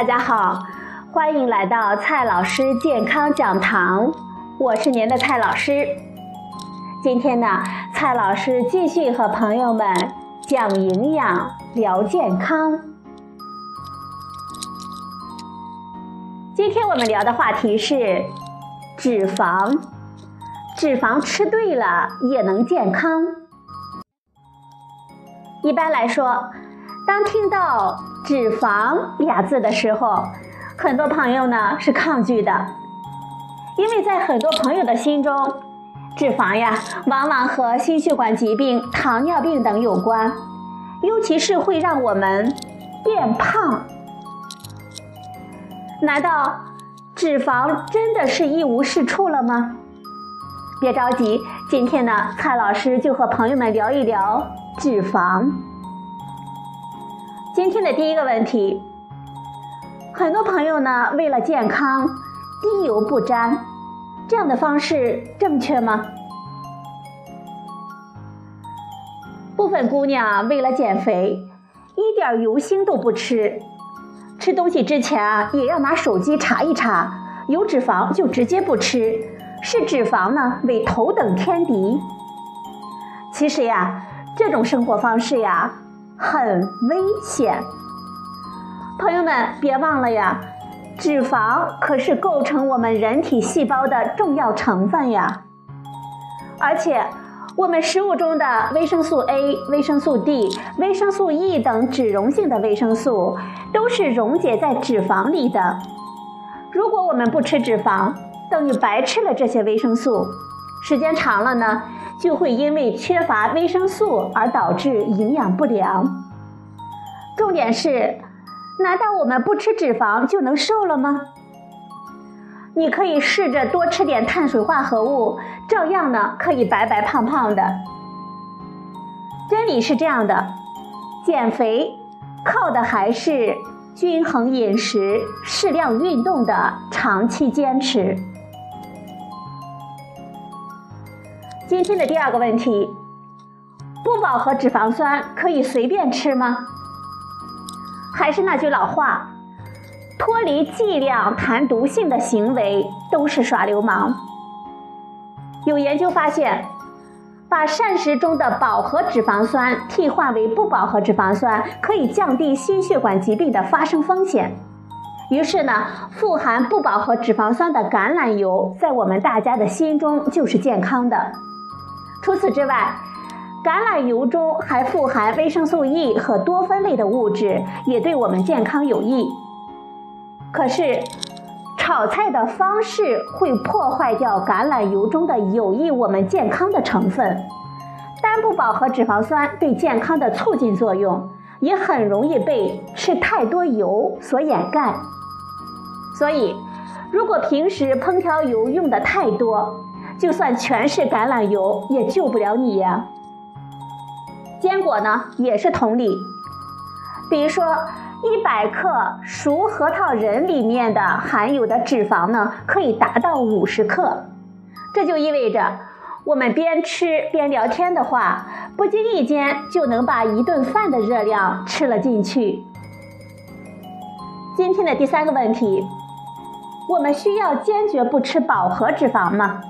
大家好，欢迎来到蔡老师健康讲堂，我是您的蔡老师。今天呢，蔡老师继续和朋友们讲营养、聊健康。今天我们聊的话题是脂肪，脂肪吃对了也能健康。一般来说，当听到“脂肪”俩字的时候，很多朋友呢是抗拒的，因为在很多朋友的心中，脂肪呀往往和心血管疾病、糖尿病等有关，尤其是会让我们变胖。难道脂肪真的是一无是处了吗？别着急，今天呢，蔡老师就和朋友们聊一聊脂肪。今天的第一个问题，很多朋友呢为了健康滴油不沾，这样的方式正确吗？部分姑娘为了减肥，一点油星都不吃，吃东西之前啊也要拿手机查一查，有脂肪就直接不吃，视脂肪呢为头等天敌。其实呀，这种生活方式呀。很危险，朋友们别忘了呀，脂肪可是构成我们人体细胞的重要成分呀。而且，我们食物中的维生素 A、维生素 D、维生素 E 等脂溶性的维生素，都是溶解在脂肪里的。如果我们不吃脂肪，等于白吃了这些维生素，时间长了呢？就会因为缺乏维生素而导致营养不良。重点是，难道我们不吃脂肪就能瘦了吗？你可以试着多吃点碳水化合物，照样呢可以白白胖胖的。真理是这样的，减肥靠的还是均衡饮食、适量运动的长期坚持。今天的第二个问题：不饱和脂肪酸可以随便吃吗？还是那句老话，脱离剂量谈毒性的行为都是耍流氓。有研究发现，把膳食中的饱和脂肪酸替换为不饱和脂肪酸，可以降低心血管疾病的发生风险。于是呢，富含不饱和脂肪酸的橄榄油，在我们大家的心中就是健康的。除此之外，橄榄油中还富含维生素 E 和多酚类的物质，也对我们健康有益。可是，炒菜的方式会破坏掉橄榄油中的有益我们健康的成分，单不饱和脂肪酸对健康的促进作用，也很容易被吃太多油所掩盖。所以，如果平时烹调油用的太多，就算全是橄榄油，也救不了你呀。坚果呢，也是同理。比如说，一百克熟核桃仁里面的含有的脂肪呢，可以达到五十克。这就意味着，我们边吃边聊天的话，不经意间就能把一顿饭的热量吃了进去。今天的第三个问题，我们需要坚决不吃饱和脂肪吗？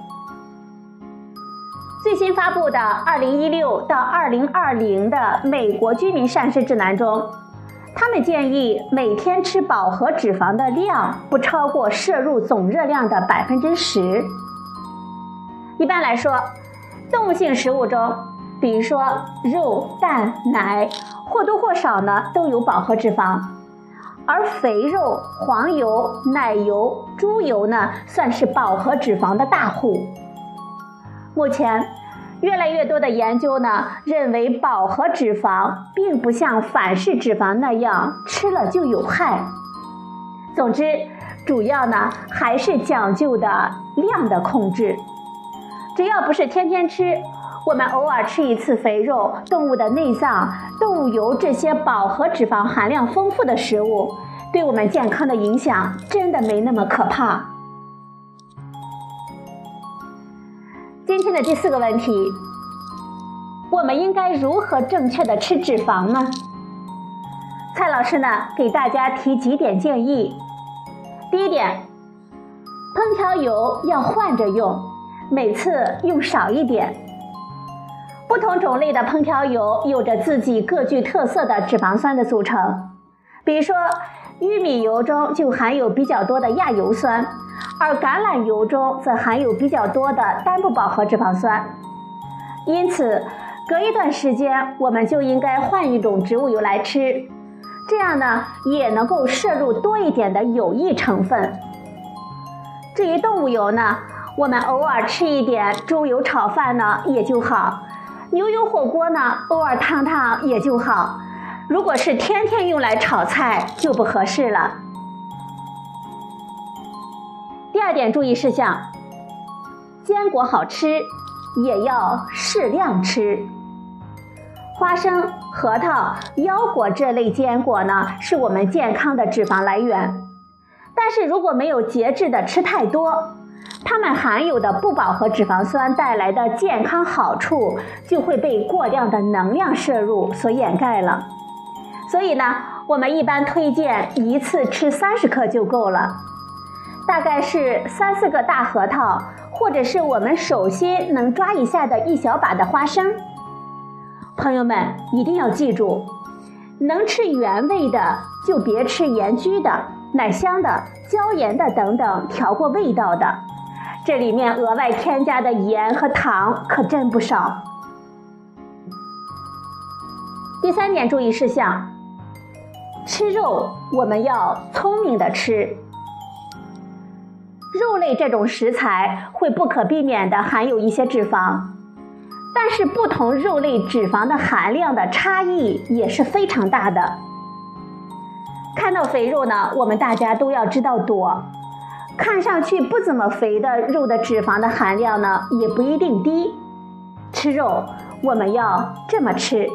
最新发布的《二零一六到二零二零的美国居民膳食指南》中，他们建议每天吃饱和脂肪的量不超过摄入总热量的百分之十。一般来说，动物性食物中，比如说肉、蛋、奶，或多或少呢都有饱和脂肪，而肥肉、黄油、奶油、猪油呢，算是饱和脂肪的大户。目前，越来越多的研究呢认为，饱和脂肪并不像反式脂肪那样吃了就有害。总之，主要呢还是讲究的量的控制。只要不是天天吃，我们偶尔吃一次肥肉、动物的内脏、动物油这些饱和脂肪含量丰富的食物，对我们健康的影响真的没那么可怕。今天的第四个问题，我们应该如何正确的吃脂肪呢？蔡老师呢，给大家提几点建议。第一点，烹调油要换着用，每次用少一点。不同种类的烹调油有着自己各具特色的脂肪酸的组成，比如说玉米油中就含有比较多的亚油酸，而橄榄油中则含有比较多的单不饱和脂肪酸。因此，隔一段时间我们就应该换一种植物油来吃。这样呢，也能够摄入多一点的有益成分。至于动物油呢，我们偶尔吃一点猪油炒饭呢也就好，牛油火锅呢偶尔烫烫也就好。如果是天天用来炒菜就不合适了。第二点注意事项：坚果好吃，也要适量吃。花生、核桃、腰果这类坚果呢，是我们健康的脂肪来源。但是如果没有节制的吃太多，它们含有的不饱和脂肪酸带来的健康好处就会被过量的能量摄入所掩盖了。所以呢，我们一般推荐一次吃三十克就够了，大概是三四个大核桃，或者是我们手心能抓一下的一小把的花生。朋友们一定要记住，能吃原味的就别吃盐焗的、奶香的、椒盐的等等调过味道的，这里面额外添加的盐和糖可真不少。第三点注意事项：吃肉我们要聪明的吃，肉类这种食材会不可避免的含有一些脂肪。但是不同肉类脂肪的含量的差异也是非常大的。看到肥肉呢，我们大家都要知道躲。看上去不怎么肥的肉的脂肪的含量呢，也不一定低。吃肉我们要这么吃。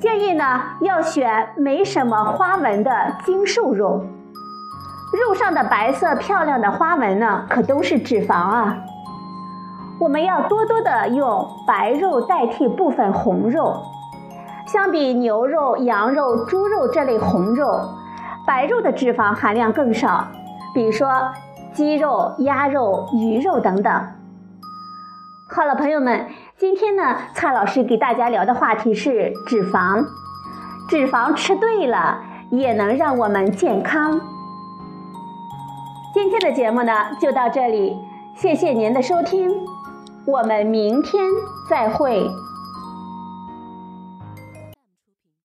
建议呢要选没什么花纹的精瘦肉。肉上的白色漂亮的花纹呢，可都是脂肪啊。我们要多多的用白肉代替部分红肉，相比牛肉、羊肉、猪肉这类红肉，白肉的脂肪含量更少。比如说鸡肉、鸭肉、鱼肉等等。好了，朋友们，今天呢，蔡老师给大家聊的话题是脂肪。脂肪吃对了，也能让我们健康。今天的节目呢，就到这里，谢谢您的收听。我们明天再会。